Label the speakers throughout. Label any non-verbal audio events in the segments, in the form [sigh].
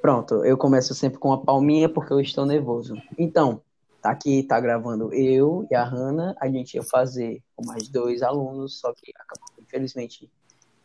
Speaker 1: Pronto, eu começo sempre com a palminha porque eu estou nervoso. Então, tá aqui, tá gravando eu e a Hanna. A gente ia fazer com mais dois alunos, só que acabou, infelizmente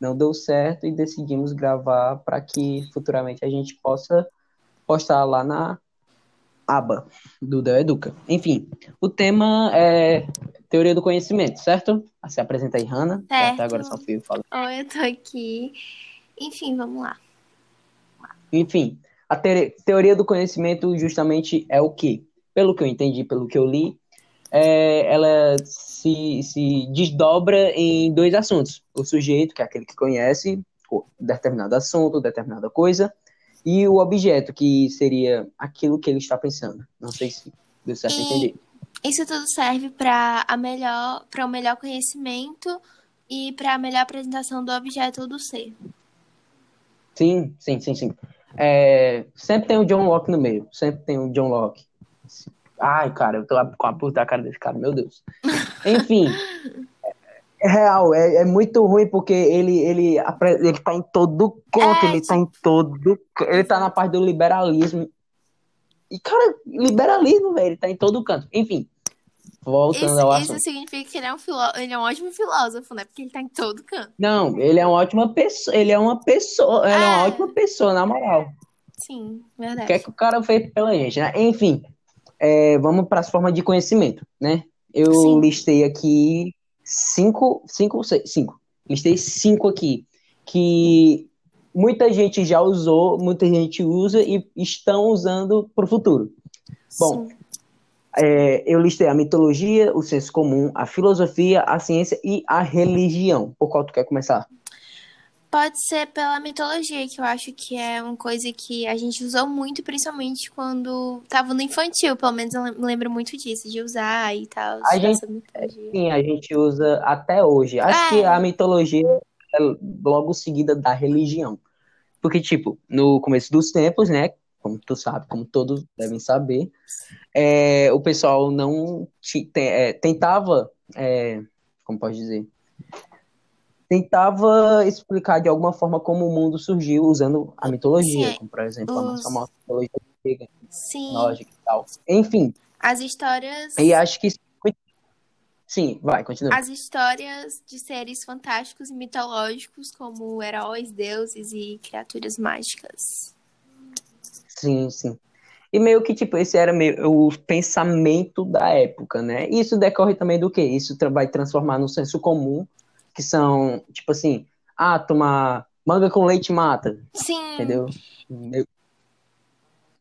Speaker 1: não deu certo e decidimos gravar para que futuramente a gente possa postar lá na aba do Del Educa. Enfim, o tema é teoria do conhecimento, certo? Se apresenta aí, Hanna. Até agora só fui eu falando.
Speaker 2: Oi, eu tô aqui. Enfim, vamos lá.
Speaker 1: Enfim, a te- teoria do conhecimento justamente é o quê? Pelo que eu entendi, pelo que eu li, é, ela se, se desdobra em dois assuntos. O sujeito, que é aquele que conhece determinado assunto, determinada coisa, e o objeto, que seria aquilo que ele está pensando. Não sei se deu certo
Speaker 2: E-
Speaker 1: entender.
Speaker 2: Isso tudo serve para melhor, para o melhor conhecimento e para a melhor apresentação do objeto ou do ser.
Speaker 1: Sim, sim, sim, sim. É, sempre tem o John Locke no meio. Sempre tem o John Locke. Ai, cara, eu tô com a puta da cara desse cara, meu Deus. [laughs] Enfim, é real, é, é muito ruim porque ele, ele, ele tá em todo canto,
Speaker 2: É,
Speaker 1: ele tá em todo. Ele tá na parte do liberalismo. E, cara, liberalismo, velho, ele tá em todo canto. Enfim, voltando
Speaker 2: Isso,
Speaker 1: ao
Speaker 2: isso
Speaker 1: assunto.
Speaker 2: significa que ele é, um filó... ele é um ótimo filósofo, né? Porque ele tá em todo canto.
Speaker 1: Não, ele é uma ótima pessoa, ele é uma pessoa, ele é uma
Speaker 2: É.
Speaker 1: ótima pessoa, na moral.
Speaker 2: Sim,
Speaker 1: O
Speaker 2: verdade.
Speaker 1: que é que o cara fez pela gente, né? Enfim, é, vamos para as formas de conhecimento, né? Eu
Speaker 2: Sim.
Speaker 1: listei aqui cinco, cinco, seis, cinco. Listei cinco aqui que muita gente já usou, muita gente usa e estão usando para o futuro. Bom,
Speaker 2: Sim.
Speaker 1: É, eu listei a mitologia, o senso comum, a filosofia, a ciência e a religião. Por qual tu quer começar?
Speaker 2: Pode ser pela mitologia, que eu acho que é uma coisa que a gente usou muito, principalmente quando tava no infantil. Pelo menos eu lem- lembro muito disso, de usar e tal.
Speaker 1: A gente-. Sim, a gente usa até hoje. Acho
Speaker 2: É.
Speaker 1: que a mitologia é logo seguida da religião. Porque, tipo, no começo dos tempos, né? Como tu sabe, como todos devem saber, é, o pessoal não ti- te- é, tentava, é, como pode dizer, tentava explicar de alguma forma como o mundo surgiu usando a mitologia,
Speaker 2: Sim,
Speaker 1: como, por exemplo, a
Speaker 2: os-
Speaker 1: mais famosa mitologia grega,
Speaker 2: Sim,
Speaker 1: nórdica e tal. Enfim,
Speaker 2: as histórias.
Speaker 1: e acho que Sim, vai, continua.
Speaker 2: As histórias de seres fantásticos e mitológicos, como heróis, deuses e criaturas mágicas.
Speaker 1: Sim, sim. E meio que, tipo, esse era meio o pensamento da época, né? E isso decorre também do quê? Isso vai transformar no senso comum, que são, tipo assim, ah, tomar manga com leite mata,
Speaker 2: Sim,
Speaker 1: entendeu? Meu-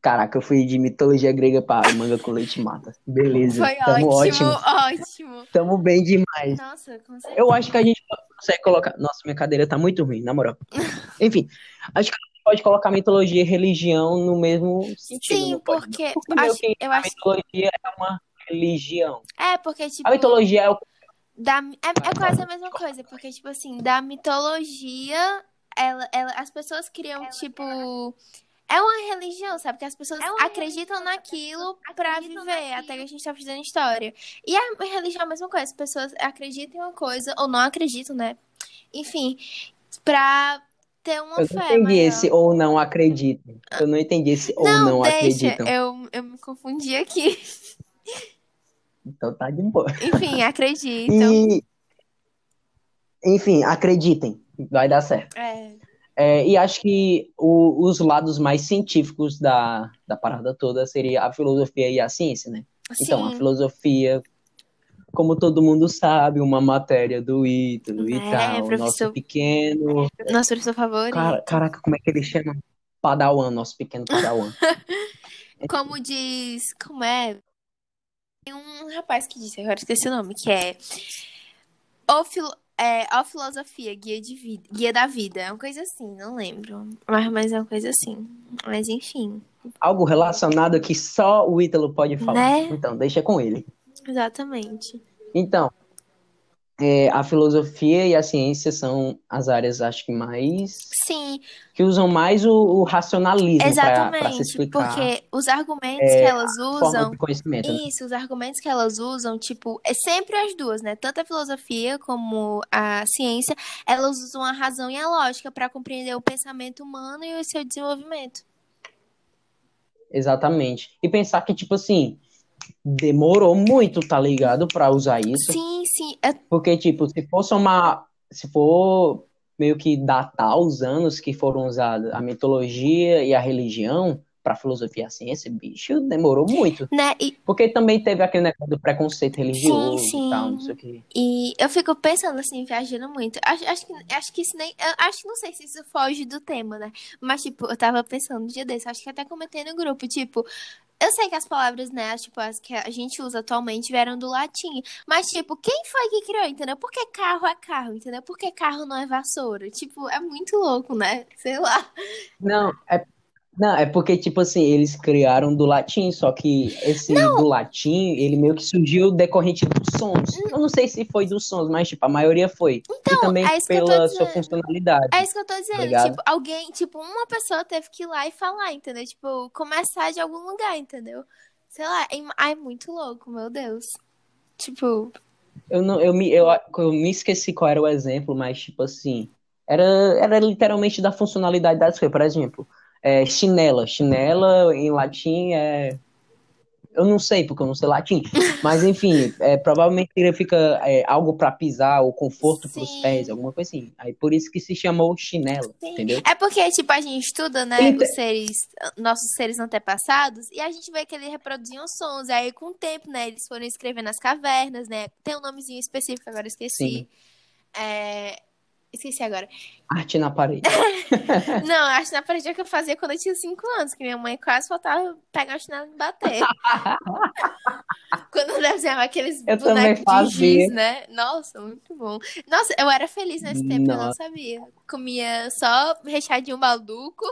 Speaker 1: Caraca, eu fui de mitologia grega para manga com leite mata. Beleza,
Speaker 2: foi
Speaker 1: tamo
Speaker 2: ótimo,
Speaker 1: ótimo.
Speaker 2: ótimo.
Speaker 1: Tamo bem demais.
Speaker 2: Nossa, com certeza.
Speaker 1: Eu acho que a gente consegue colocar. Nossa, minha cadeira tá muito ruim, na moral. [laughs] Enfim, acho que a gente pode colocar mitologia e religião no mesmo sentido.
Speaker 2: Sim, porque
Speaker 1: Porque
Speaker 2: acho-
Speaker 1: que
Speaker 2: eu
Speaker 1: a
Speaker 2: acho
Speaker 1: mitologia é uma religião.
Speaker 2: É, porque, tipo,
Speaker 1: A mitologia é o.
Speaker 2: da, é, é quase a mesma coisa, porque, tipo assim, da mitologia, ela, ela, as pessoas criam, tipo. É uma religião, sabe? Porque as pessoas acreditam naquilo pra viver, até que a gente tá fazendo história. E a religião é a mesma coisa, as pessoas acreditam em uma coisa, ou não acreditam, né? Enfim, pra ter uma
Speaker 1: Eu não
Speaker 2: fé
Speaker 1: entendi
Speaker 2: maior.
Speaker 1: esse ou não acreditam. Eu não entendi esse ou não
Speaker 2: deixa,
Speaker 1: acreditam.
Speaker 2: eu, eu me confundi aqui. [laughs]
Speaker 1: Então tá de boa.
Speaker 2: Enfim, acreditam.
Speaker 1: E. Enfim, acreditem. Vai dar certo.
Speaker 2: É,
Speaker 1: É, e acho que o- os lados mais científicos da, da parada toda seria a filosofia e a ciência, né? Então, a
Speaker 2: sim.
Speaker 1: filosofia, como todo mundo sabe, uma matéria do Ítalo e
Speaker 2: É,
Speaker 1: tal,
Speaker 2: professor.
Speaker 1: nosso pequeno.
Speaker 2: Nosso professor favorito.
Speaker 1: Cara, caraca, como é que ele chama? Padawan, nosso pequeno Padawan. [laughs]
Speaker 2: Como diz. Como é? Tem um rapaz que disse, agora esqueci o nome, que é. O, filo, é, o Filosofia, Guia, de vida, Guia da Vida. É uma coisa assim, não lembro. Mas, mas é uma coisa assim. Mas enfim.
Speaker 1: Algo relacionado que só o Ítalo pode falar.
Speaker 2: Né?
Speaker 1: Então, deixa com ele.
Speaker 2: Exatamente.
Speaker 1: Então, é, a filosofia e a ciência são as áreas, acho que mais.
Speaker 2: Sim,
Speaker 1: que usam mais o, o racionalismo para se
Speaker 2: exatamente.
Speaker 1: explicar
Speaker 2: Porque os argumentos que elas usam.
Speaker 1: né?
Speaker 2: Isso, os argumentos que elas usam, tipo, é sempre as duas, né? Tanto a filosofia como a ciência, elas usam a razão e a lógica para compreender o pensamento humano e o seu desenvolvimento.
Speaker 1: Exatamente. E pensar que, tipo assim, demorou muito, tá ligado? Pra usar isso.
Speaker 2: Sim, sim. É...
Speaker 1: Porque, tipo, se for somar. Se for meio que datar os anos que foram usados a mitologia e a religião para filosofia e a ciência, bicho, demorou muito.
Speaker 2: Né? E...
Speaker 1: Porque também teve aquele negócio do preconceito religioso
Speaker 2: sim, sim.
Speaker 1: e tal, não sei o quê.
Speaker 2: E eu fico pensando assim, viajando muito. Acho, acho, que, acho que isso nem. Acho que não sei se isso foge do tema, né? Mas, tipo, eu tava pensando um dia desse, acho que até comentei no grupo, tipo, eu sei que as palavras, né, tipo, as que a gente usa atualmente vieram do latim. Mas, tipo, quem foi que criou, entendeu? Por que carro é carro, entendeu? Por que carro não é vassoura? Tipo, é muito louco, né? Sei lá.
Speaker 1: Não, é não, é porque, tipo assim, eles criaram do latim, só que esse não. do latim, ele meio que surgiu decorrente dos sons. Eu não sei se foi dos sons, mas, tipo, a maioria foi.
Speaker 2: Então,
Speaker 1: e também
Speaker 2: é
Speaker 1: pela sua funcionalidade.
Speaker 2: É isso que eu tô dizendo.
Speaker 1: Tá
Speaker 2: tipo, alguém, tipo, uma pessoa teve que ir lá e falar, entendeu? Tipo, começar de algum lugar, entendeu? Sei lá, é, é muito louco, meu Deus. Tipo.
Speaker 1: Eu não, eu me, eu, eu me esqueci qual era o exemplo, mas, tipo assim, era, era literalmente da funcionalidade das coisas. Por exemplo, é, chinela. Chinela em latim é. Eu não sei, porque eu não sei latim. [laughs] Mas, enfim, é, provavelmente significa é, algo para pisar, ou conforto para os pés, alguma coisa assim. Aí por isso que se chamou chinela, Sim. entendeu?
Speaker 2: É porque, tipo, a gente estuda, né, os seres, nossos seres antepassados, e a gente vê que eles reproduziam sons. Aí, com o tempo, né, eles foram escrevendo nas cavernas, né? Tem um nomezinho específico, agora esqueci. Sim. É, Esqueci agora.
Speaker 1: Arte na parede. [laughs]
Speaker 2: não, arte na parede é o que eu fazia quando eu tinha 5 anos, que minha mãe quase faltava pegar a chinela e bater. [laughs] quando eu desenhava aqueles eu bonecos de giz, né? Nossa, muito bom. Nossa, eu era feliz nesse tempo, Nossa. eu não sabia. Comia só recheadinho balduco.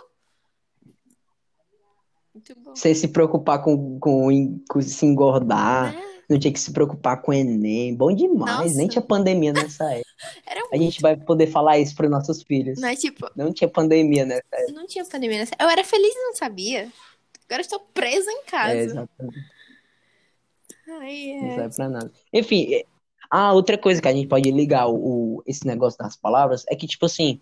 Speaker 1: Muito bom. Sem se preocupar com, com, com se engordar. É não tinha que se preocupar com o Enem. Bom demais, Nossa. nem tinha pandemia nessa [laughs] época. Muito... A gente vai poder falar isso para nossos filhos.
Speaker 2: Não, é tipo...
Speaker 1: não tinha pandemia nessa época.
Speaker 2: Não tinha pandemia nessa. Eu era feliz e não sabia. Agora estou presa em casa. É,
Speaker 1: exatamente.
Speaker 2: Ai, é.
Speaker 1: Não serve pra nada. Enfim, é, a outra coisa que a gente pode ligar o, o esse negócio das palavras é que, tipo assim.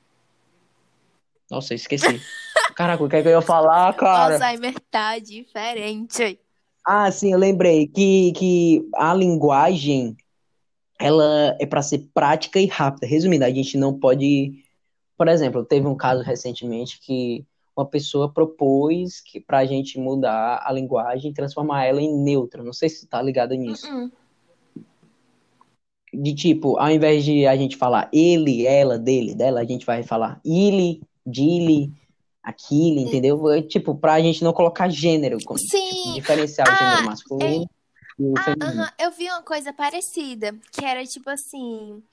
Speaker 1: Nossa, eu esqueci. [laughs] Caraca, o que é que eu ia falar, cara?
Speaker 2: Alzheimer tá diferente.
Speaker 1: Ah, sim, eu lembrei que, que a linguagem ela é para ser prática e rápida. Resumindo, a gente não pode. Por exemplo, teve um caso recentemente que uma pessoa propôs que para a gente mudar a linguagem e transformar ela em neutra. Não sei se você tá ligado nisso.
Speaker 2: Uh -uh.
Speaker 1: De tipo, ao invés de a gente falar ele, ela, dele, dela, a gente vai falar ele, dele, aquilo, entendeu? É, tipo, pra gente não colocar gênero, como,
Speaker 2: Sim.
Speaker 1: Tipo, diferenciar ah, o gênero masculino é... o
Speaker 2: ah. Uh -huh. Eu vi uma coisa parecida, que era tipo assim.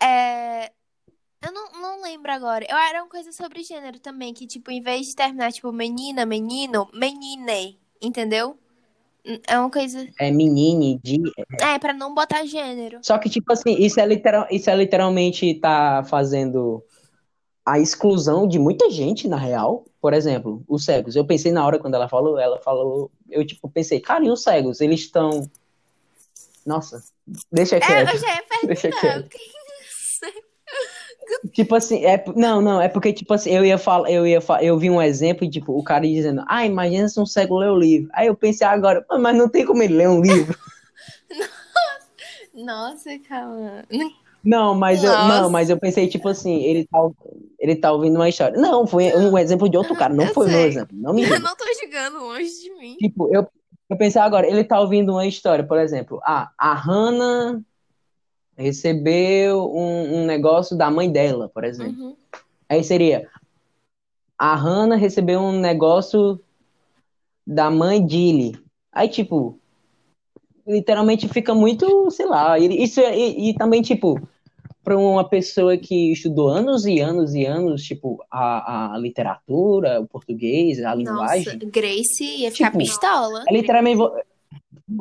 Speaker 2: É... Eu não, não lembro agora. Eu era uma coisa sobre gênero também, que, tipo, em vez de terminar, tipo, menina, menino, menine, entendeu? É uma coisa.
Speaker 1: É menine, de.
Speaker 2: É, pra não botar gênero.
Speaker 1: Só que, tipo assim, isso é, literal, isso é literalmente tá fazendo a exclusão de muita gente, na real. Por exemplo, os cegos. Eu pensei na hora quando ela falou, ela falou, eu tipo pensei, cara, e os cegos? Eles estão. Nossa, deixa quieto.
Speaker 2: É, eu já ia deixa quieto. [laughs]
Speaker 1: tipo assim, é, não, não, é porque, tipo assim, eu ia falar, eu ia falar, eu vi um exemplo, tipo, o cara dizendo, ah, imagina se um cego lê o livro. Aí eu pensei agora, mas não tem como ele ler um livro. [laughs] [laughs]
Speaker 2: Nossa, calma.
Speaker 1: Não, mas eu, não, mas eu pensei, tipo assim, ele tá, ele tá ouvindo uma história. Não, foi um [laughs] exemplo de outro cara, não eu foi sei. meu exemplo. Não me
Speaker 2: Eu não tô julgando longe de mim.
Speaker 1: Tipo, eu, eu pensei agora, ele tá ouvindo uma história, por exemplo, ah, a Hannah recebeu um, um negócio da mãe dela, por exemplo. Uhum. Aí seria, a Hannah recebeu um negócio da mãe Dilly. Aí, tipo, literalmente fica muito, sei lá, isso é, e, e também, tipo, para uma pessoa que estudou anos e anos e anos, tipo, a, a literatura, o português, a linguagem.
Speaker 2: Nossa, Grace ia ficar tipo, pistola.
Speaker 1: É literalmente.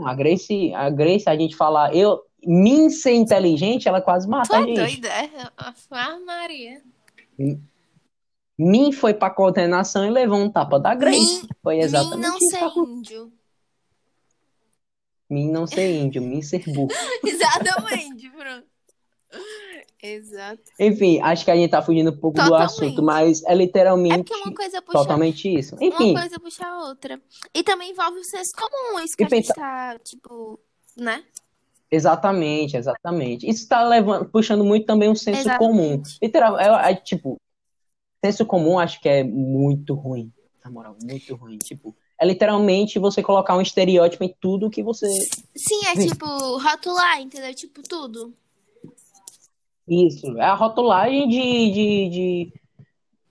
Speaker 1: A Grace, a Grace, a gente fala, eu, mim ser inteligente, ela quase mata Tô a gente.
Speaker 2: doida, é? Ah, Maria.
Speaker 1: Mim foi pra coordenação e levou um tapa da Grace. Min, foi exatamente
Speaker 2: Min não
Speaker 1: isso.
Speaker 2: ser índio.
Speaker 1: Mim não ser índio, mim ser burro. [laughs]
Speaker 2: exatamente, pronto. Exato.
Speaker 1: Enfim, acho que a gente tá fugindo um pouco
Speaker 2: Totalmente.
Speaker 1: do assunto, mas é
Speaker 2: É
Speaker 1: literalmente
Speaker 2: porque uma coisa puxa,
Speaker 1: totalmente isso.
Speaker 2: uma
Speaker 1: Enfim,
Speaker 2: coisa puxa a outra. E também envolve o senso comum, isso que
Speaker 1: E
Speaker 2: a gente
Speaker 1: pensa-
Speaker 2: tá, tipo, né?
Speaker 1: exatamente, exatamente. Isso tá levando, puxando muito também um senso comum.
Speaker 2: Exatamente.
Speaker 1: Literal, é, é, tipo, senso comum acho que é muito ruim. Na moral, muito ruim. Tipo, é literalmente você colocar um estereótipo em tudo que você.
Speaker 2: Sim, é tipo rotular, entendeu? Tipo tudo.
Speaker 1: Isso. É a rotulagem de. de, de,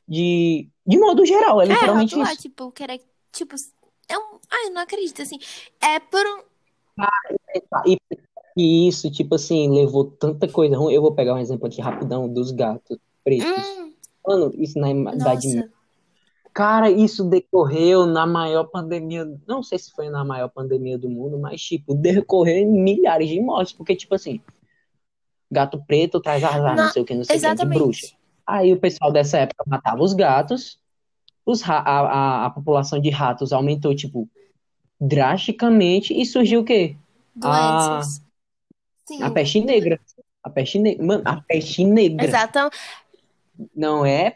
Speaker 1: de, de modo geral. É
Speaker 2: É,
Speaker 1: literalmente
Speaker 2: rotular,
Speaker 1: isso.
Speaker 2: tipo, querer, tipo, é um, ai, eu não acredito assim. É por um,
Speaker 1: E, e isso, tipo assim, levou tanta coisa ruim. Eu vou pegar um exemplo aqui rapidão dos gatos pretos.
Speaker 2: hum,
Speaker 1: Mano, isso na Idade
Speaker 2: nossa.
Speaker 1: Cara, isso decorreu na maior pandemia. Não sei se foi na maior pandemia do mundo, mas, tipo, decorreu em milhares de mortes. Porque, tipo assim, gato preto traz azar, não
Speaker 2: Não,
Speaker 1: sei o que, não sei o que, de bruxa. Aí o pessoal dessa época matava os gatos, os a, a, a população de ratos aumentou, tipo, drasticamente, e surgiu o quê? A,
Speaker 2: Doenças. Sim.
Speaker 1: a peste negra. A peste negra. Mano, a peste negra.
Speaker 2: Exato.
Speaker 1: Não é,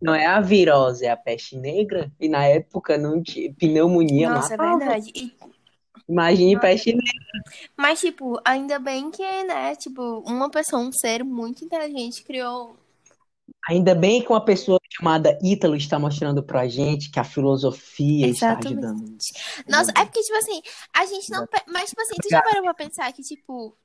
Speaker 1: não é a virose, é a peste negra. E na época não tinha pneumonia
Speaker 2: Nossa, é
Speaker 1: matava.
Speaker 2: verdade. E-
Speaker 1: Imagine negra.
Speaker 2: mas, tipo, ainda bem que, né, tipo, uma pessoa, um ser muito inteligente criou.
Speaker 1: Ainda bem que uma pessoa chamada Ítalo está mostrando pra gente que a filosofia está
Speaker 2: Exatamente.
Speaker 1: ajudando.
Speaker 2: Nossa, é porque, tipo assim, a gente não. Mas, tipo assim, tu já parou pra pensar que, tipo.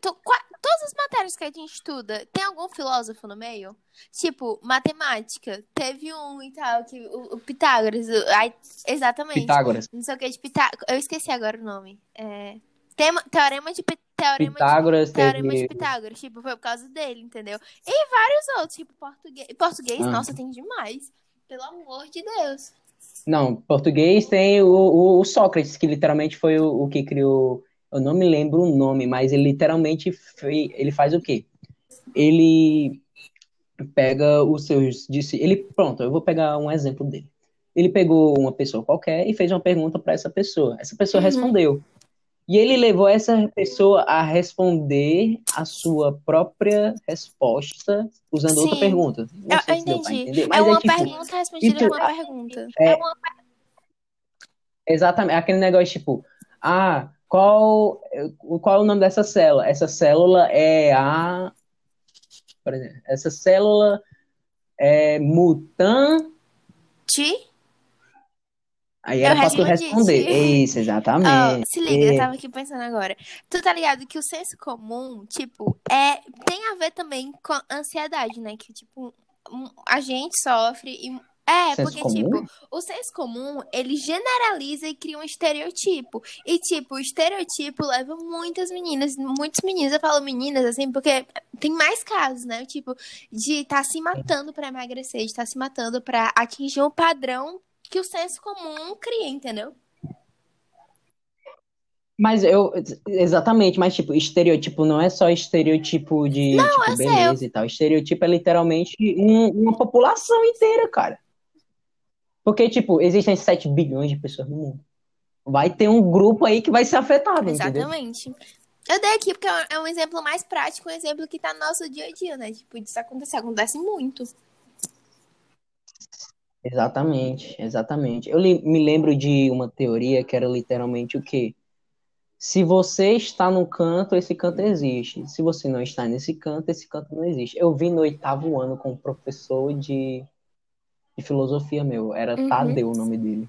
Speaker 2: Tu- qua- todas as matérias que a gente estuda, tem algum filósofo no meio? Tipo, matemática, teve um e tal, que o, o Pitágoras. o- ai, exatamente.
Speaker 1: Pitágoras.
Speaker 2: Não sei o que de Pitágoras. Eu esqueci agora o nome. É, tema, teorema de Pi- teorema de
Speaker 1: Pitágoras
Speaker 2: Teorema de
Speaker 1: teve.
Speaker 2: Pitágoras, tipo, foi por causa dele, entendeu? E vários outros, tipo, português. Português,
Speaker 1: Ah.
Speaker 2: nossa, tem demais. Pelo amor de Deus.
Speaker 1: Não, português tem o, o- o Sócrates, que literalmente foi o, o que criou. Eu não me lembro o nome, mas ele literalmente ele faz o quê? Ele pega os seus. Disse, ele, pronto, eu vou pegar um exemplo dele. Ele pegou uma pessoa qualquer e fez uma pergunta para essa pessoa. Essa pessoa
Speaker 2: Uhum.
Speaker 1: respondeu. E ele levou essa pessoa a responder a sua própria resposta usando outra
Speaker 2: Sim.
Speaker 1: pergunta. Não
Speaker 2: Eu, eu entendi. É
Speaker 1: mas
Speaker 2: uma
Speaker 1: tipo,
Speaker 2: pergunta respondida
Speaker 1: tu-
Speaker 2: uma pergunta.
Speaker 1: É, Exatamente, aquele negócio tipo, ah, qual, qual é o nome dessa célula? Essa célula é a, por exemplo, essa célula é mutan,
Speaker 2: Ti?
Speaker 1: aí
Speaker 2: Eu
Speaker 1: era pra tu responder. Isso, exatamente.
Speaker 2: se liga, eu tava aqui pensando agora. Tu tá ligado que o senso comum, tipo, é tem a ver também com a ansiedade, né? Que, tipo, a gente sofre e. É,
Speaker 1: Senso
Speaker 2: porque,
Speaker 1: comum?
Speaker 2: tipo, o senso comum, ele generaliza e cria um estereotipo. E, tipo, o estereotipo leva muitas meninas, muitos meninos, eu falo meninas, assim, porque tem mais casos, né? Tipo, de estar se matando pra emagrecer, de estar se matando pra atingir um padrão que o senso comum cria, entendeu?
Speaker 1: Mas eu, exatamente, mas tipo, estereotipo não é só estereotipo de,
Speaker 2: Não,
Speaker 1: tipo,
Speaker 2: eu sei,
Speaker 1: beleza e tal. Estereotipo é literalmente um- uma população inteira, cara. Porque, tipo, existem 7 bilhões de pessoas no mundo. Vai ter um grupo aí que vai ser afetado, entendeu?
Speaker 2: Exatamente. Eu dei aqui porque é um- é um exemplo mais prático, um exemplo que tá no nosso dia a dia, né? Tipo, disso acontecer, acontece muito.
Speaker 1: Exatamente, exatamente. Eu me lembro de uma teoria que era literalmente o quê? Se você está no canto, esse canto existe. Se você não está nesse canto, esse canto não existe. Eu vi no oitavo ano com um professor de, de filosofia meu. Era
Speaker 2: Uhum.
Speaker 1: Tadeu o nome dele.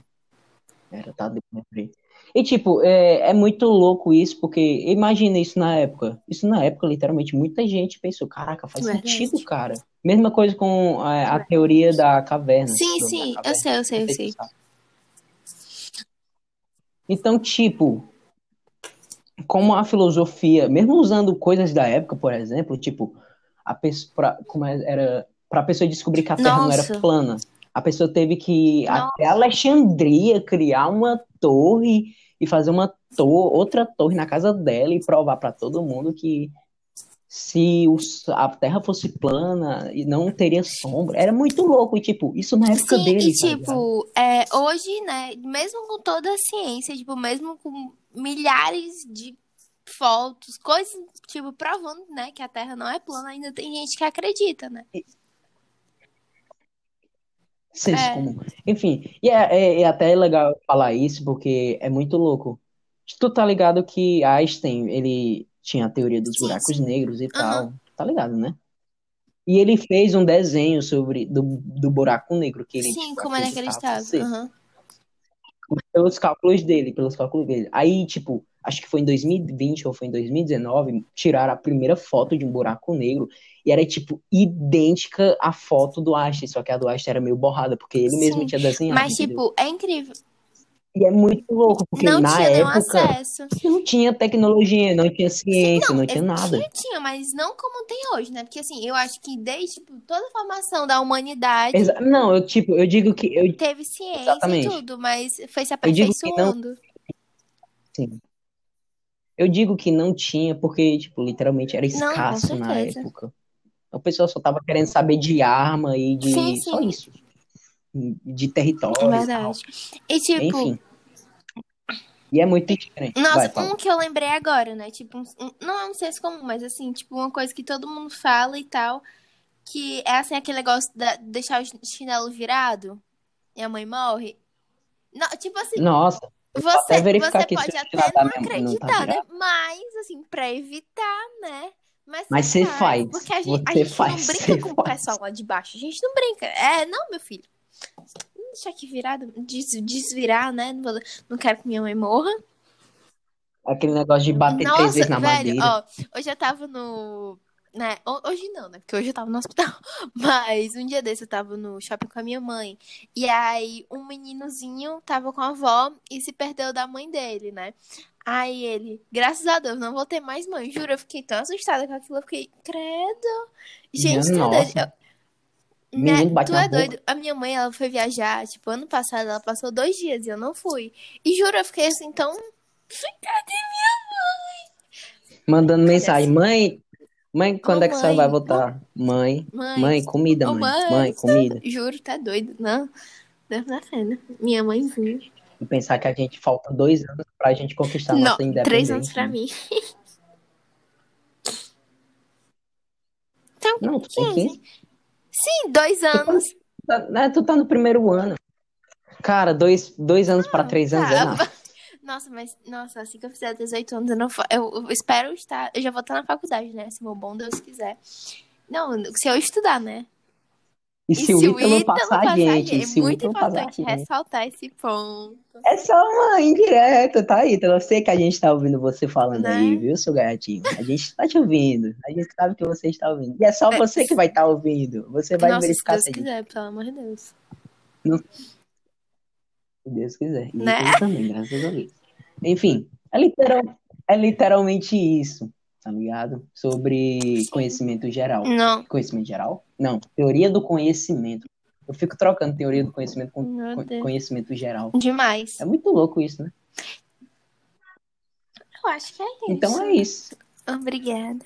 Speaker 1: Era Tadeu, lembrei. E, tipo, é, é muito louco isso, porque imagina isso na época. Isso na época, literalmente, muita gente pensou, caraca, faz
Speaker 2: Verdade.
Speaker 1: sentido, cara. Mesma coisa com é, a teoria da caverna.
Speaker 2: Sim, sim, eu
Speaker 1: caverna.
Speaker 2: sei, eu sei, eu sei.
Speaker 1: se tu sabe. Então, tipo, como a filosofia, mesmo usando coisas da época, por exemplo, tipo, a pessoa, pra, como é- era, para a pessoa descobrir que a Terra não era
Speaker 2: Nossa.
Speaker 1: plana, a pessoa teve que ir
Speaker 2: Nossa.
Speaker 1: até Alexandria criar uma torre e fazer uma outra torre na casa dela e provar para todo mundo que se os- a Terra fosse plana e não teria sombra. Era muito louco e tipo, isso na época
Speaker 2: Sim,
Speaker 1: dele,
Speaker 2: e
Speaker 1: tá
Speaker 2: tipo, é, hoje, né, mesmo com toda a ciência, tipo, mesmo com milhares de fotos, coisas, tipo, provando, né, que a Terra não é plana, ainda tem gente que acredita, né?
Speaker 1: Senso
Speaker 2: É.
Speaker 1: comum. Enfim, e é, é, é até legal falar isso porque é muito louco. Tu tá ligado que Einstein, ele tinha a teoria dos buracos negros e tal. Tá ligado, né? E ele fez um desenho sobre do, do buraco negro que ele
Speaker 2: Sim,
Speaker 1: tipo,
Speaker 2: como ele
Speaker 1: acreditava
Speaker 2: acreditava. Aham.
Speaker 1: Pelos cálculos dele, pelos cálculos dele. Aí, tipo, acho que foi em 2020 ou foi em 2019, tiraram a primeira foto de um buraco negro e era, tipo, idêntica à foto do Einstein, só que a do Einstein era meio borrada, porque ele mesmo
Speaker 2: Sim.
Speaker 1: tinha desenhado,
Speaker 2: Mas,
Speaker 1: entendeu?
Speaker 2: tipo, é incrível.
Speaker 1: E é muito louco, porque
Speaker 2: Não
Speaker 1: na época
Speaker 2: acesso.
Speaker 1: não tinha tecnologia, não tinha
Speaker 2: Sim,
Speaker 1: ciência,
Speaker 2: não,
Speaker 1: não tinha
Speaker 2: eu
Speaker 1: nada.
Speaker 2: tinha, tinha, mas não como tem hoje, né? Porque assim, eu acho que desde tipo, toda a formação da humanidade
Speaker 1: Exa- Não, eu, tipo, eu digo que eu,
Speaker 2: teve ciência
Speaker 1: Exatamente.
Speaker 2: e tudo, mas foi se
Speaker 1: que não-
Speaker 2: aperfeiçoando.
Speaker 1: sim. Eu digo que não tinha porque, tipo, literalmente era
Speaker 2: Não,
Speaker 1: escasso na
Speaker 2: certeza.
Speaker 1: época. O pessoal só tava querendo saber de arma e de
Speaker 2: Sim,
Speaker 1: só
Speaker 2: sim.
Speaker 1: isso. De território
Speaker 2: É
Speaker 1: e
Speaker 2: verdade. E tipo,
Speaker 1: Enfim. E é muito diferente.
Speaker 2: Nossa,
Speaker 1: Vai,
Speaker 2: um que eu lembrei agora, né? Tipo, um- um- não é um senso comum, mas assim, tipo, uma coisa que todo mundo fala e tal. Que é assim, aquele negócio de deixar o chinelo virado e a mãe morre. Não, tipo assim,
Speaker 1: Nossa,
Speaker 2: você, você pode
Speaker 1: o
Speaker 2: até não
Speaker 1: tá
Speaker 2: acreditar, né? Mas, assim, pra evitar, né? Mas,
Speaker 1: Mas você faz.
Speaker 2: Porque a gente, a gente
Speaker 1: faz,
Speaker 2: não brinca com o
Speaker 1: faz.
Speaker 2: pessoal lá de baixo. A gente não brinca. É, não, meu filho. Deixa aqui virado, des, desvirar, né? Não, não quero que minha mãe morra.
Speaker 1: Aquele negócio de bater três
Speaker 2: Nossa,
Speaker 1: vezes na
Speaker 2: velho,
Speaker 1: madeira.
Speaker 2: ó, hoje eu tava no. Né, ho- hoje não, né? Porque hoje eu tava no hospital. [laughs] Mas um dia desse eu tava no shopping com a minha mãe. E aí um meninozinho tava com a avó e se perdeu da mãe dele, né? Aí ele, graças a Deus, não vou ter mais mãe. Juro, eu fiquei tão assustada com aquilo. Eu fiquei, credo. Gente, tu é doido. Tu é doido. A minha mãe, ela foi viajar, tipo, ano passado, ela passou dois dias e eu não fui. E juro, eu fiquei assim, tão. Cadê
Speaker 1: Mandando
Speaker 2: Cadê
Speaker 1: mensagem, mãe, mãe, quando
Speaker 2: Ô,
Speaker 1: é que a senhora vai voltar? Mãe,
Speaker 2: mãe?
Speaker 1: mãe, comida,
Speaker 2: Ô,
Speaker 1: mãe,
Speaker 2: mãe,
Speaker 1: mãe, comida.
Speaker 2: Juro, tá doido. Não, Deus na fé, né? Minha mãe viu.
Speaker 1: E pensar que a gente falta dois anos pra gente conquistar a
Speaker 2: Não,
Speaker 1: nossa
Speaker 2: três anos
Speaker 1: independência.
Speaker 2: pra mim. [laughs] Então,
Speaker 1: Não, tu tem
Speaker 2: 15.
Speaker 1: 15.
Speaker 2: Sim, dois anos.
Speaker 1: Tá, né, tu tá no primeiro ano. Cara, dois, dois anos pra
Speaker 2: Não,
Speaker 1: três anos é
Speaker 2: tá.
Speaker 1: nada.
Speaker 2: Nossa, mas, nossa, assim que eu fizer 18 anos, eu não eu, eu espero estar. Eu já vou estar na faculdade, né? Se meu bom Deus quiser. Não, se eu estudar, né?
Speaker 1: E se o Ítalo passar a gente,
Speaker 2: é
Speaker 1: se
Speaker 2: muito importante ressaltar esse ponto.
Speaker 1: É só uma indireta, tá, Ítalo? Eu sei que a gente tá ouvindo você falando
Speaker 2: Né?
Speaker 1: aí, viu, seu gatinho? A gente tá te ouvindo. A gente sabe que você está ouvindo. E é só você que vai estar ouvindo. Você vai
Speaker 2: Nossa, se
Speaker 1: verificar
Speaker 2: Deus
Speaker 1: se gente
Speaker 2: quiser, pelo amor de Deus.
Speaker 1: Se Deus quiser. E
Speaker 2: Né?
Speaker 1: eu também, graças a Deus. Enfim, é, literal, é literalmente isso, tá ligado? Sobre
Speaker 2: Sim.
Speaker 1: conhecimento geral.
Speaker 2: Não.
Speaker 1: Conhecimento geral? Não, teoria do conhecimento. Eu fico trocando teoria do conhecimento com conhecimento geral.
Speaker 2: Demais.
Speaker 1: É muito louco isso, né?
Speaker 2: Eu acho que é isso.
Speaker 1: Então é isso.
Speaker 2: Obrigada.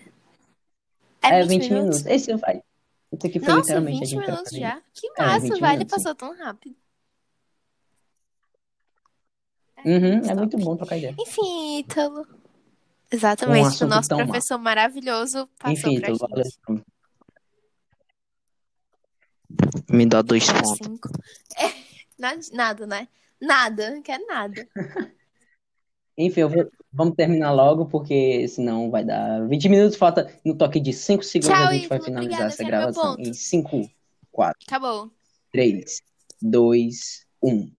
Speaker 1: É 20 minutos. Esse vai. Isso aqui foi
Speaker 2: Nossa,
Speaker 1: literalmente
Speaker 2: 20
Speaker 1: a gente
Speaker 2: minutos já? Que
Speaker 1: É,
Speaker 2: massa,
Speaker 1: 20
Speaker 2: velho.
Speaker 1: minutos.
Speaker 2: Passou tão rápido.
Speaker 1: Uhum, é muito bom trocar ideia.
Speaker 2: Enfim, Ítalo.
Speaker 1: Um
Speaker 2: Exatamente. o
Speaker 1: assunto
Speaker 2: nosso professor maravilhoso passou
Speaker 1: Enfim,
Speaker 2: pra
Speaker 1: tu
Speaker 2: gente.
Speaker 1: valeu. Me dá dois pontos.
Speaker 2: É, nada, nada, né? Nada, não quer nada. [laughs]
Speaker 1: Enfim, eu vou- vamos terminar logo, porque senão vai dar 20 minutos. Falta no toque de 5 segundos
Speaker 2: Tchau,
Speaker 1: a gente vai
Speaker 2: Ítalo,
Speaker 1: finalizar
Speaker 2: obrigada,
Speaker 1: essa gravação. Em 5, 4,
Speaker 2: Acabou.
Speaker 1: 3, 2, 1.